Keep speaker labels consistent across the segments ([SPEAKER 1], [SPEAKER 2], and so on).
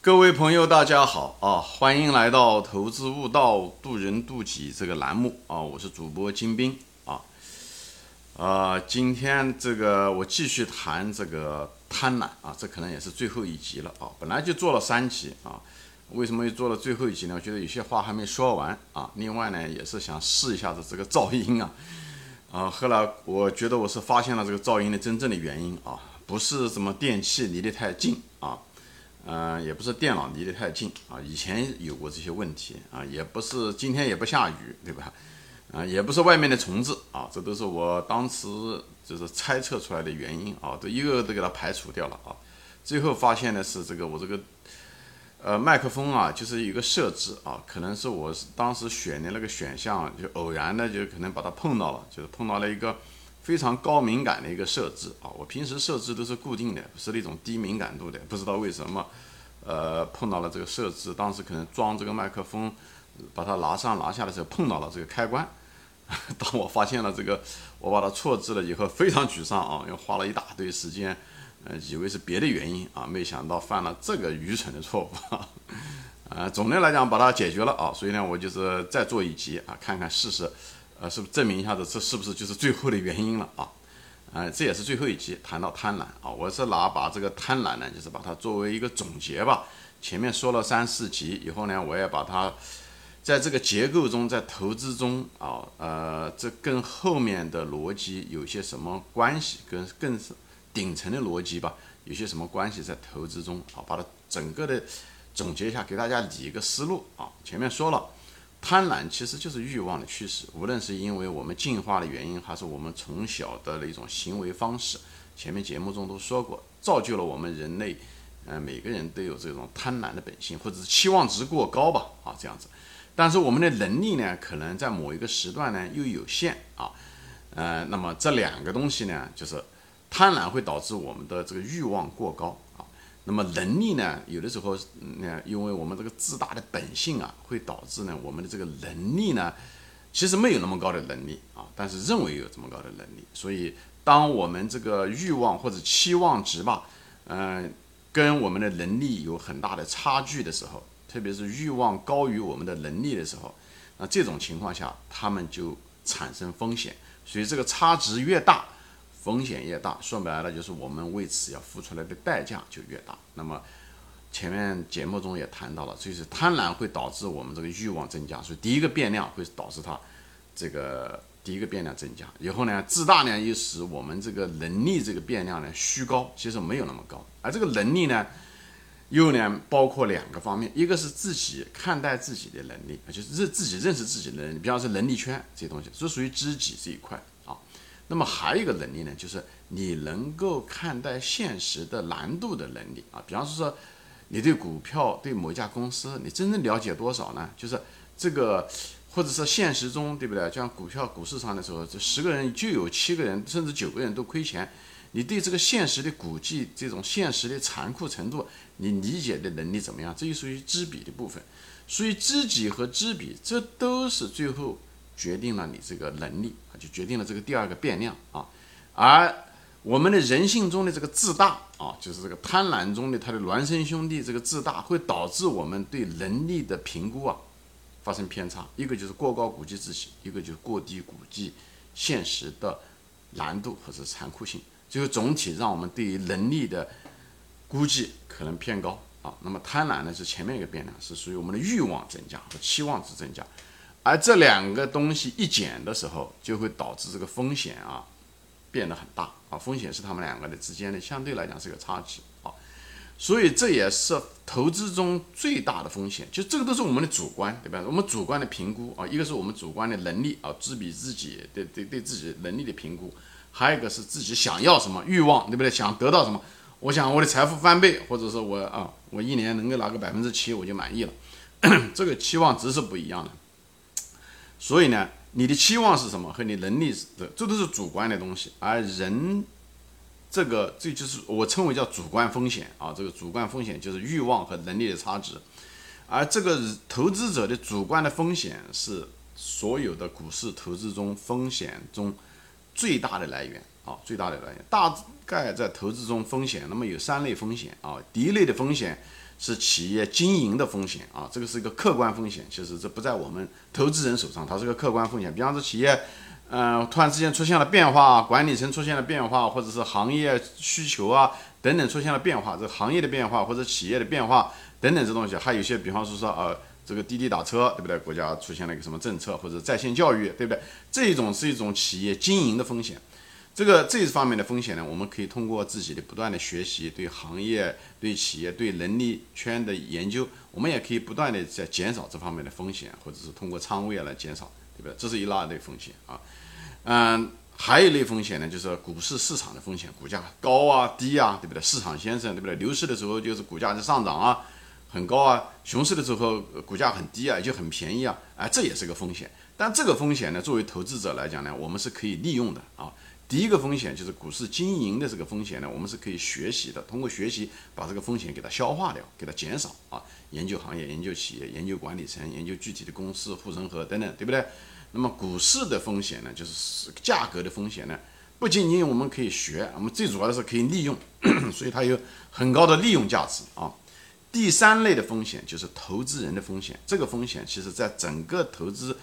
[SPEAKER 1] 各位朋友，大家好啊！欢迎来到《投资悟道，渡人渡己》这个栏目啊！我是主播金兵啊。啊，今天这个我继续谈这个贪婪啊，这可能也是最后一集了啊。本来就做了三集啊，为什么又做了最后一集呢？我觉得有些话还没说完啊。另外呢，也是想试一下子这个噪音啊。啊，后来我觉得我是发现了这个噪音的真正的原因啊，不是什么电器离得太近。嗯，也不是电脑离得太近啊，以前有过这些问题啊，也不是今天也不下雨，对吧？啊，也不是外面的虫子啊，这都是我当时就是猜测出来的原因啊，都一个个都给它排除掉了啊。最后发现的是这个我这个呃麦克风啊，就是一个设置啊，可能是我当时选的那个选项就偶然的就可能把它碰到了，就是碰到了一个非常高敏感的一个设置啊。我平时设置都是固定的，是那种低敏感度的，不知道为什么。呃，碰到了这个设置，当时可能装这个麦克风，把它拿上拿下的时候碰到了这个开关。当我发现了这个，我把它错置了以后，非常沮丧啊，又花了一大堆时间，呃，以为是别的原因啊，没想到犯了这个愚蠢的错误。呃，总的来讲把它解决了啊，所以呢，我就是再做一集啊，看看试试，呃，是不是证明一下子这是不是就是最后的原因了啊？啊，这也是最后一集谈到贪婪啊，我是拿把这个贪婪呢，就是把它作为一个总结吧。前面说了三四集以后呢，我也把它在这个结构中，在投资中啊，呃，这跟后面的逻辑有些什么关系，跟更顶层的逻辑吧，有些什么关系在投资中啊，把它整个的总结一下，给大家理一个思路啊。前面说了。贪婪其实就是欲望的驱使，无论是因为我们进化的原因，还是我们从小的那种行为方式，前面节目中都说过，造就了我们人类，呃，每个人都有这种贪婪的本性，或者是期望值过高吧，啊，这样子。但是我们的能力呢，可能在某一个时段呢又有限啊，呃，那么这两个东西呢，就是贪婪会导致我们的这个欲望过高。那么能力呢？有的时候，呢，因为我们这个自大的本性啊，会导致呢，我们的这个能力呢，其实没有那么高的能力啊，但是认为有这么高的能力。所以，当我们这个欲望或者期望值吧，嗯，跟我们的能力有很大的差距的时候，特别是欲望高于我们的能力的时候，那这种情况下，他们就产生风险。所以，这个差值越大。风险越大，说白了就是我们为此要付出来的代价就越大。那么前面节目中也谈到了，就是贪婪会导致我们这个欲望增加，所以第一个变量会导致它这个第一个变量增加。以后呢，自大呢又使我们这个能力这个变量呢虚高，其实没有那么高。而这个能力呢，又呢包括两个方面，一个是自己看待自己的能力，就是认自己认识自己的能力，比方说能力圈这些东西，是属于知己这一块。那么还有一个能力呢，就是你能够看待现实的难度的能力啊。比方说，你对股票、对某一家公司，你真正了解多少呢？就是这个，或者是现实中，对不对？像股票、股市上的时候，这十个人就有七个人，甚至九个人都亏钱。你对这个现实的估计，这种现实的残酷程度，你理解的能力怎么样？这就属于知彼的部分。所以知己和知彼，这都是最后。决定了你这个能力啊，就决定了这个第二个变量啊。而我们的人性中的这个自大啊，就是这个贪婪中的他的孪生兄弟，这个自大会导致我们对能力的评估啊发生偏差。一个就是过高估计自己，一个就是过低估计现实的难度或者残酷性。最后总体让我们对于能力的估计可能偏高啊。那么贪婪呢是前面一个变量，是属于我们的欲望增加和期望值增加。而这两个东西一减的时候，就会导致这个风险啊变得很大啊。风险是他们两个的之间的相对来讲是个差值啊，所以这也是投资中最大的风险。就这个都是我们的主观，对吧？我们主观的评估啊，一个是我们主观的能力啊，知彼知己对对对自己能力的评估，还有一个是自己想要什么欲望，对不对？想得到什么？我想我的财富翻倍，或者说我啊，我一年能够拿个百分之七，我就满意了。这个期望值是不一样的。所以呢，你的期望是什么和你能力的，这都是主观的东西。而人，这个这就是我称为叫主观风险啊。这个主观风险就是欲望和能力的差值。而这个投资者的主观的风险是所有的股市投资中风险中最大的来源啊，最大的来源。大概在投资中风险，那么有三类风险啊。第一类的风险是企业经营的风险啊，这个是一个客观风险，其实这不在我们投资人手上，它是个客观风险。比方说企业，嗯，突然之间出现了变化，管理层出现了变化，或者是行业需求啊等等出现了变化，这行业的变化或者企业的变化等等这东西，还有些，比方说说呃。这个滴滴打车，对不对？国家出现了一个什么政策，或者在线教育，对不对？这一种是一种企业经营的风险。这个这一方面的风险呢，我们可以通过自己的不断的学习，对行业、对企业、对能力圈的研究，我们也可以不断的在减少这方面的风险，或者是通过仓位来减少，对不对？这是一大类风险啊。嗯，还有一类风险呢，就是股市市场的风险，股价高啊、低啊，对不对？市场先生，对不对？牛市的时候就是股价在上涨啊。很高啊，熊市的时候股价很低啊，就很便宜啊，哎，这也是个风险。但这个风险呢，作为投资者来讲呢，我们是可以利用的啊。第一个风险就是股市经营的这个风险呢，我们是可以学习的，通过学习把这个风险给它消化掉，给它减少啊。研究行业、研究企业、研究管理层、研究具体的公司护城河等等，对不对？那么股市的风险呢，就是价格的风险呢，不仅仅我们可以学，我们最主要的是可以利用，所以它有很高的利用价值啊。第三类的风险就是投资人的风险，这个风险其实在整个投资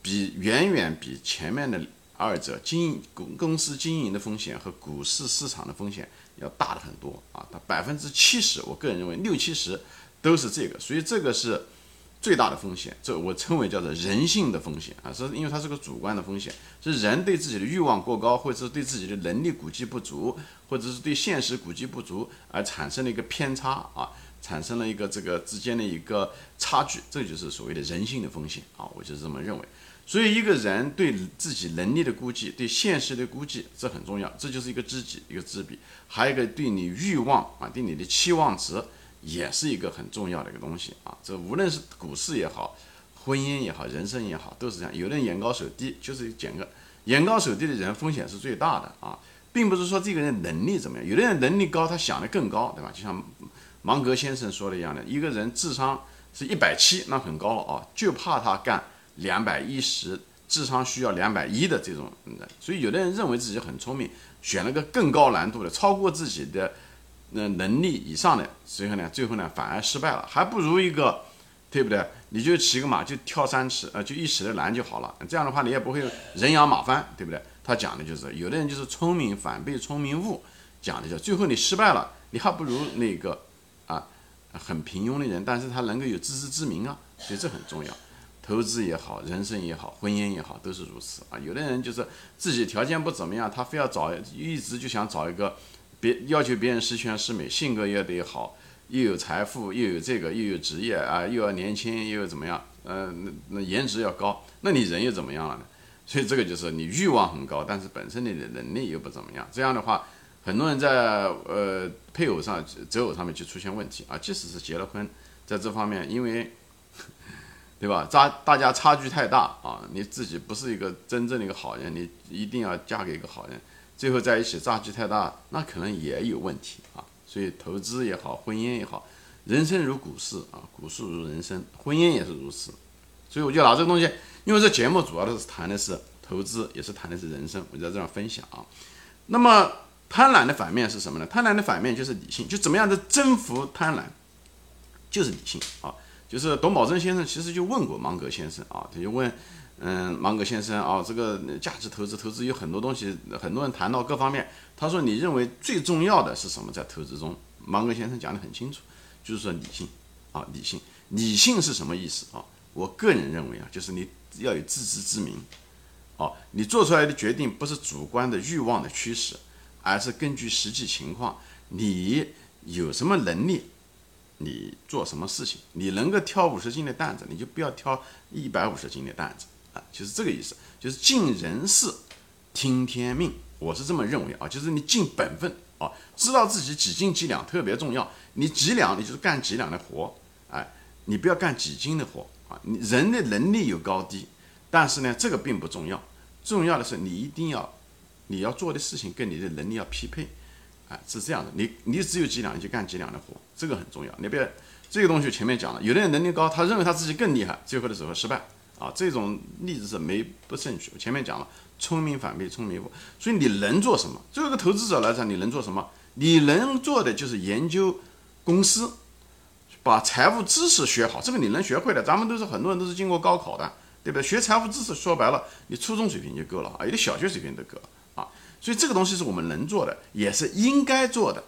[SPEAKER 1] 比远远比前面的二者经营公公司经营的风险和股市市场的风险要大的很多啊，它百分之七十，我个人认为六七十都是这个，所以这个是最大的风险，这我称为叫做人性的风险啊，是因为它是个主观的风险，是人对自己的欲望过高，或者是对自己的能力估计不足，或者是对现实估计不足而产生的一个偏差啊。产生了一个这个之间的一个差距，这就是所谓的人性的风险啊，我就是这么认为。所以一个人对自己能力的估计，对现实的估计，这很重要，这就是一个知己，一个知彼。还有一个对你欲望啊，对你的期望值，也是一个很重要的一个东西啊。这无论是股市也好，婚姻也好，人生也好，都是这样。有的人眼高手低，就是捡个眼高手低的人，风险是最大的啊，并不是说这个人能力怎么样，有的人能力高，他想的更高，对吧？就像。芒格先生说的一样的，一个人智商是一百七，那很高了啊，就怕他干两百一十，智商需要两百一的这种人。所以有的人认为自己很聪明，选了个更高难度的，超过自己的那能力以上的，最后呢，最后呢反而失败了，还不如一个，对不对？你就骑个马就跳三尺，呃，就一尺的栏就好了。这样的话你也不会人仰马翻，对不对？他讲的就是有的人就是聪明反被聪明误，讲的就最后你失败了，你还不如那个啊。很平庸的人，但是他能够有自知之明啊，所以这很重要。投资也好，人生也好，婚姻也好，都是如此啊。有的人就是自己条件不怎么样，他非要找，一直就想找一个别要求别人十全十美，性格也得好，又有财富，又有这个，又有职业啊，又要年轻，又要怎么样？嗯，那那颜值要高，那你人又怎么样了呢？所以这个就是你欲望很高，但是本身你的能力又不怎么样。这样的话。很多人在呃配偶上择偶上面就出现问题啊，即使是结了婚，在这方面，因为对吧，差大家差距太大啊，你自己不是一个真正的一个好人，你一定要嫁给一个好人，最后在一起差距太大，那可能也有问题啊。所以投资也好，婚姻也好，人生如股市啊，股市如人生，婚姻也是如此。所以我就拿这个东西，因为这节目主要的是谈的是投资，也是谈的是人生，我就在这样分享啊。那么。贪婪的反面是什么呢？贪婪的反面就是理性，就怎么样的征服贪婪，就是理性啊。就是董宝珍先生其实就问过芒格先生啊，他就问，嗯，芒格先生啊，这个价值投资，投资有很多东西，很多人谈到各方面，他说你认为最重要的是什么？在投资中，芒格先生讲得很清楚，就是说理性啊，理性，理性是什么意思啊？我个人认为啊，就是你要有自知之明，哦，你做出来的决定不是主观的欲望的驱使。而是根据实际情况，你有什么能力，你做什么事情，你能够挑五十斤的担子，你就不要挑一百五十斤的担子啊，就是这个意思，就是尽人事，听天命，我是这么认为啊，就是你尽本分啊，知道自己几斤几两特别重要，你几两你就是干几两的活，哎，你不要干几斤的活啊，你人的能力有高低，但是呢，这个并不重要，重要的是你一定要。你要做的事情跟你的能力要匹配，啊，是这样的。你你只有几两，你就干几两的活，这个很重要。你别这个东西前面讲了，有的人能力高，他认为他自己更厉害，最后的时候失败啊。这种例子是没不正确。前面讲了，聪明反被聪明误。所以你能做什么？作为一个投资者来讲，你能做什么？你能做的就是研究公司，把财务知识学好，这个你能学会的，咱们都是很多人都是经过高考的，对不对？学财务知识说白了，你初中水平就够了啊，有的小学水平都够了。所以这个东西是我们能做的，也是应该做的，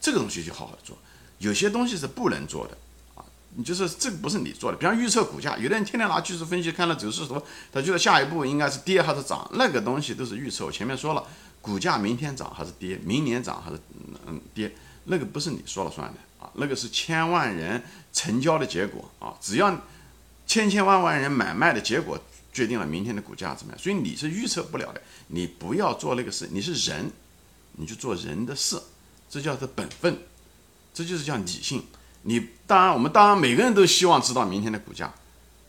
[SPEAKER 1] 这个东西就好好做。有些东西是不能做的啊，你就是这个不是你做的。比方预测股价，有的人天天拿技术分析看了走势图，他觉得下一步应该是跌还是涨，那个东西都是预测。我前面说了，股价明天涨还是跌，明年涨还是嗯跌，那个不是你说了算的啊。那个是千万人成交的结果啊！只要千千万万人买卖的结果决定了明天的股价怎么样，所以你是预测不了的。你不要做那个事，你是人，你就做人的事，这叫做本分，这就是叫理性。你当然，我们当然每个人都希望知道明天的股价，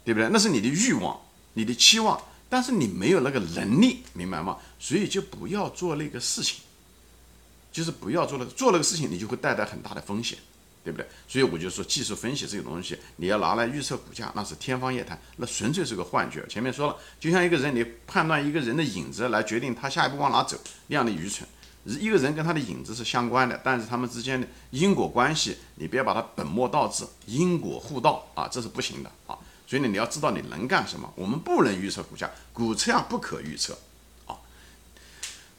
[SPEAKER 1] 对不对？那是你的欲望，你的期望，但是你没有那个能力，明白吗？所以就不要做那个事情，就是不要做那个做那个事情，你就会带来很大的风险。对不对？所以我就说，技术分析这个东西，你要拿来预测股价，那是天方夜谭，那纯粹是个幻觉。前面说了，就像一个人，你判断一个人的影子来决定他下一步往哪走，那样的愚蠢。一个人跟他的影子是相关的，但是他们之间的因果关系，你不要把它本末倒置，因果互道啊，这是不行的啊。所以呢，你要知道你能干什么。我们不能预测股价，股价不可预测。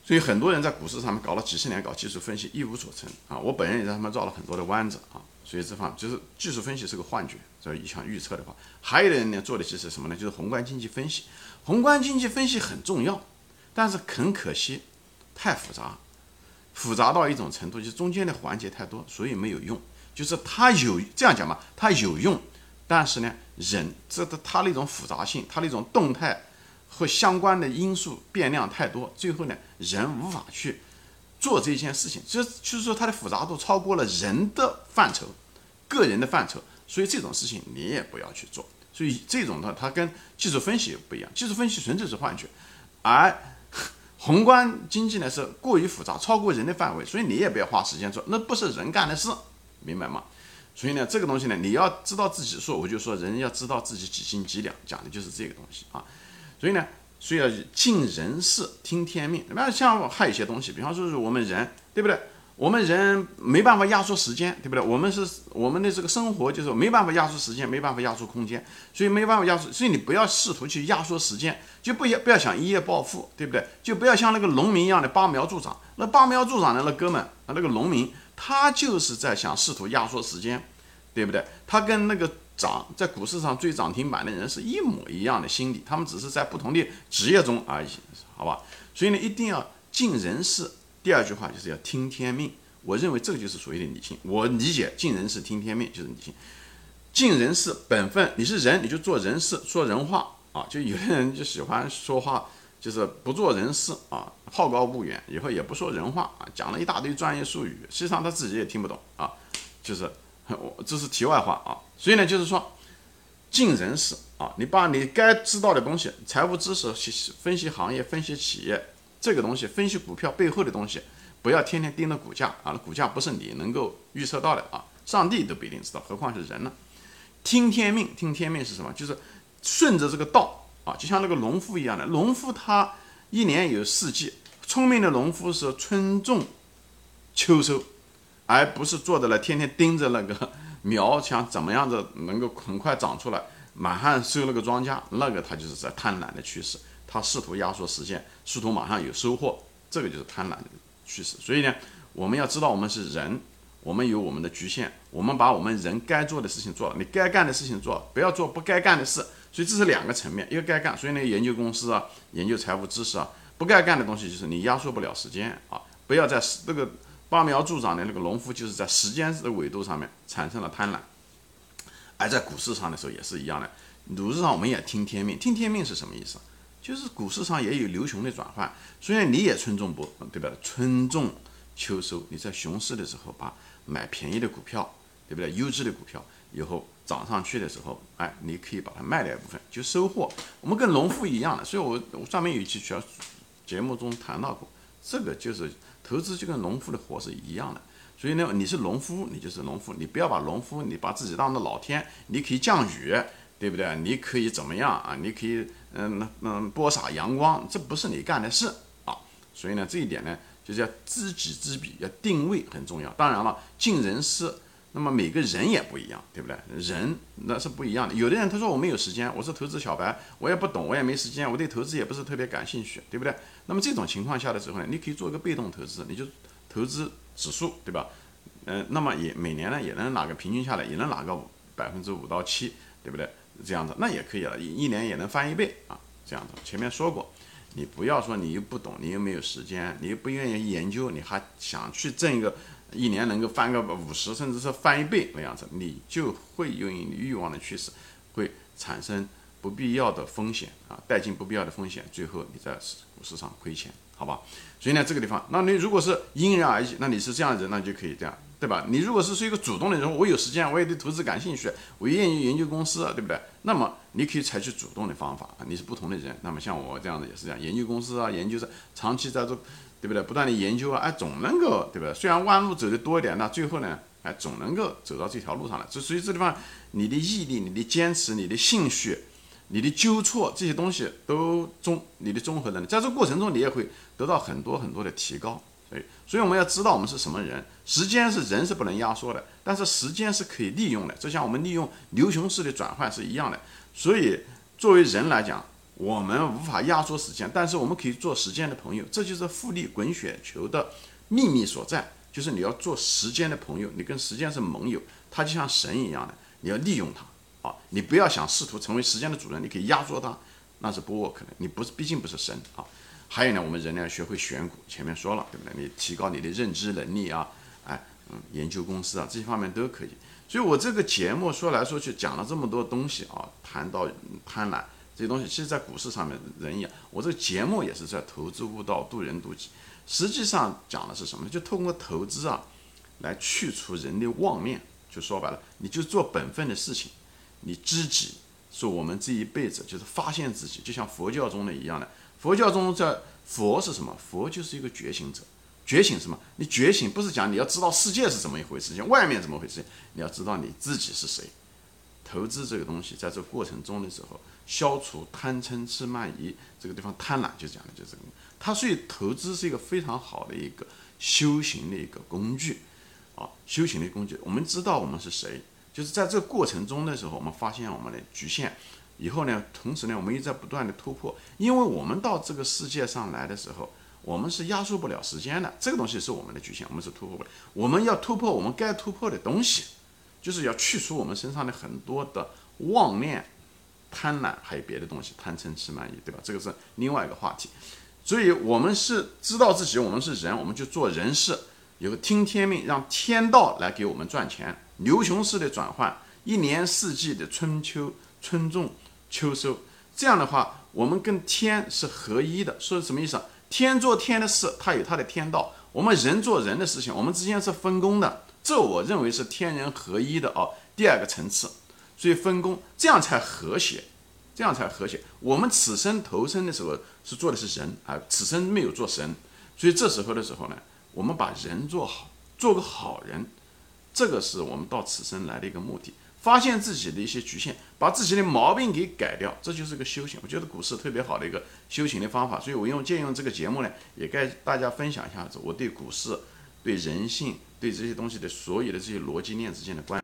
[SPEAKER 1] 所以很多人在股市上面搞了几十年，搞技术分析一无所成啊！我本人也在他们绕了很多的弯子啊！所以这方就是技术分析是个幻觉，所以想预测的话，还有的人呢做的就是什么呢？就是宏观经济分析。宏观经济分析很重要，但是很可惜，太复杂，复杂到一种程度，就是中间的环节太多，所以没有用。就是它有这样讲嘛，它有用，但是呢，人这的它那种复杂性，它那种动态。和相关的因素变量太多，最后呢，人无法去做这件事情，就就是说它的复杂度超过了人的范畴，个人的范畴，所以这种事情你也不要去做。所以这种呢，它跟技术分析不一样，技术分析纯粹是幻觉，而 宏观经济呢是过于复杂，超过人的范围，所以你也不要花时间做，那不是人干的事，明白吗？所以呢，这个东西呢，你要知道自己说，我就说人要知道自己几斤几两，讲的就是这个东西啊。所以呢，所以要尽人事，听天命。那像还有一些东西，比方说是我们人，对不对？我们人没办法压缩时间，对不对？我们是我们的这个生活就是没办法压缩时间，没办法压缩空间，所以没办法压缩。所以你不要试图去压缩时间，就不要不要想一夜暴富，对不对？就不要像那个农民一样的拔苗助长。那拔苗助长的那哥们啊，那个农民，他就是在想试图压缩时间，对不对？他跟那个。涨在股市上追涨停板的人是一模一样的心理，他们只是在不同的职业中而已，好吧？所以呢，一定要尽人事。第二句话就是要听天命。我认为这个就是所谓的理性。我理解尽人事听天命就是理性。尽人事本分，你是人你就做人事，说人话啊。就有的人就喜欢说话，就是不做人事啊，好高骛远，以后也不说人话啊，讲了一大堆专业术语，实际上他自己也听不懂啊，就是。我 这是题外话啊，所以呢，就是说，尽人事啊，你把你该知道的东西，财务知识、分析行业、分析企业这个东西，分析股票背后的东西，不要天天盯着股价啊，那股价不是你能够预测到的啊，上帝都不一定知道，何况是人呢？听天命，听天命是什么？就是顺着这个道啊，就像那个农夫一样的，农夫他一年有四季，聪明的农夫是春种秋收。而不是坐在那天天盯着那个苗，想怎么样子能够很快长出来，马上收那个庄稼，那个他就是在贪婪的趋势，他试图压缩时间，试图马上有收获，这个就是贪婪的趋势。所以呢，我们要知道我们是人，我们有我们的局限，我们把我们人该做的事情做了，你该干的事情做，不要做不该干的事。所以这是两个层面，一个该干，所以呢，研究公司啊，研究财务知识啊，不该干的东西就是你压缩不了时间啊，不要在那个。拔苗助长的那个农夫，就是在时间的维度上面产生了贪婪，而在股市上的时候也是一样的。股市上我们也听天命，听天命是什么意思？就是股市上也有牛熊的转换，虽然你也春种不，对吧？春种秋收，你在熊市的时候把买便宜的股票，对不对？优质的股票以后涨上去的时候，哎，你可以把它卖掉一部分，就收获。我们跟农夫一样的，所以我我上面有一期节节目中谈到过，这个就是。投资就跟农夫的活是一样的，所以呢，你是农夫，你就是农夫，你不要把农夫，你把自己当做老天，你可以降雨，对不对？你可以怎么样啊？你可以，嗯那嗯，播撒阳光，这不是你干的事啊。所以呢，这一点呢，就是要知己知彼，要定位很重要。当然了，尽人事，那么每个人也不一样，对不对？人那是不一样的。有的人他说我没有时间，我是投资小白，我也不懂，我也没时间，我对投资也不是特别感兴趣，对不对？那么这种情况下的时候呢，你可以做一个被动投资，你就投资指数，对吧？嗯，那么也每年呢也能拿个平均下来，也能拿个百分之五到七，对不对？这样子那也可以了，一一年也能翻一倍啊，这样子。前面说过，你不要说你又不懂，你又没有时间，你又不愿意研究，你还想去挣一个。一年能够翻个五十，甚至是翻一倍那样子，你就会因为欲望的驱使，会产生不必要的风险啊，带进不必要的风险，最后你在股市上亏钱，好吧？所以呢，这个地方，那你如果是因人而异，那你是这样的人，那就可以这样，对吧？你如果是是一个主动的人，我有时间，我也对投资感兴趣，我愿意研究公司，对不对？那么你可以采取主动的方法啊，你是不同的人。那么像我这样的也是这样，研究公司啊，研究着长期在做。对不对？不断的研究啊，哎，总能够，对不对？虽然弯路走的多一点，那最后呢，哎，总能够走到这条路上来。就所以这地方，你的毅力、你的坚持、你的兴趣、你的纠错这些东西都综，你的综合能力，在这过程中你也会得到很多很多的提高。所以，所以我们要知道我们是什么人。时间是人是不能压缩的，但是时间是可以利用的。就像我们利用牛熊式的转换是一样的。所以，作为人来讲。我们无法压缩时间，但是我们可以做时间的朋友，这就是复利滚雪球的秘密所在。就是你要做时间的朋友，你跟时间是盟友，它就像神一样的，你要利用它啊！你不要想试图成为时间的主人，你可以压缩它，那是不 work 的。你不是，毕竟不是神啊。还有呢，我们人呢要学会选股，前面说了，对不对？你提高你的认知能力啊，哎，嗯，研究公司啊，这些方面都可以。所以我这个节目说来说去讲了这么多东西啊，谈到贪婪。这些东西，其实，在股市上面，人一样。我这个节目也是在投资悟道，渡人渡己。实际上讲的是什么呢？就通过投资啊，来去除人的妄念。就说白了，你就做本分的事情，你知己，是我们这一辈子就是发现自己，就像佛教中的一样的。佛教中在佛是什么？佛就是一个觉醒者。觉醒什么？你觉醒不是讲你要知道世界是怎么一回事，情外面怎么回事，你要知道你自己是谁。投资这个东西，在这个过程中的时候。消除贪嗔痴慢疑，这个地方贪婪就讲的就是这个，它所以投资是一个非常好的一个修行的一个工具，啊，修行的工具。我们知道我们是谁，就是在这个过程中的时候，我们发现我们的局限，以后呢，同时呢，我们又在不断的突破，因为我们到这个世界上来的时候，我们是压缩不了时间的，这个东西是我们的局限，我们是突破不了。我们要突破我们该突破的东西，就是要去除我们身上的很多的妄念。贪婪还有别的东西，贪嗔痴慢疑，对吧？这个是另外一个话题。所以，我们是知道自己，我们是人，我们就做人事，有个听天命，让天道来给我们赚钱，牛熊式的转换，一年四季的春秋、春种、秋收。这样的话，我们跟天是合一的。说是什么意思？天做天的事，它有它的天道；我们人做人的事情，我们之间是分工的。这我认为是天人合一的啊，第二个层次。所以分工，这样才和谐，这样才和谐。我们此生投生的时候是做的是人啊，此生没有做神，所以这时候的时候呢，我们把人做好，做个好人，这个是我们到此生来的一个目的。发现自己的一些局限，把自己的毛病给改掉，这就是个修行。我觉得股市特别好的一个修行的方法，所以我用借用这个节目呢，也跟大家分享一下子我对股市、对人性、对这些东西的所有的这些逻辑链之间的关。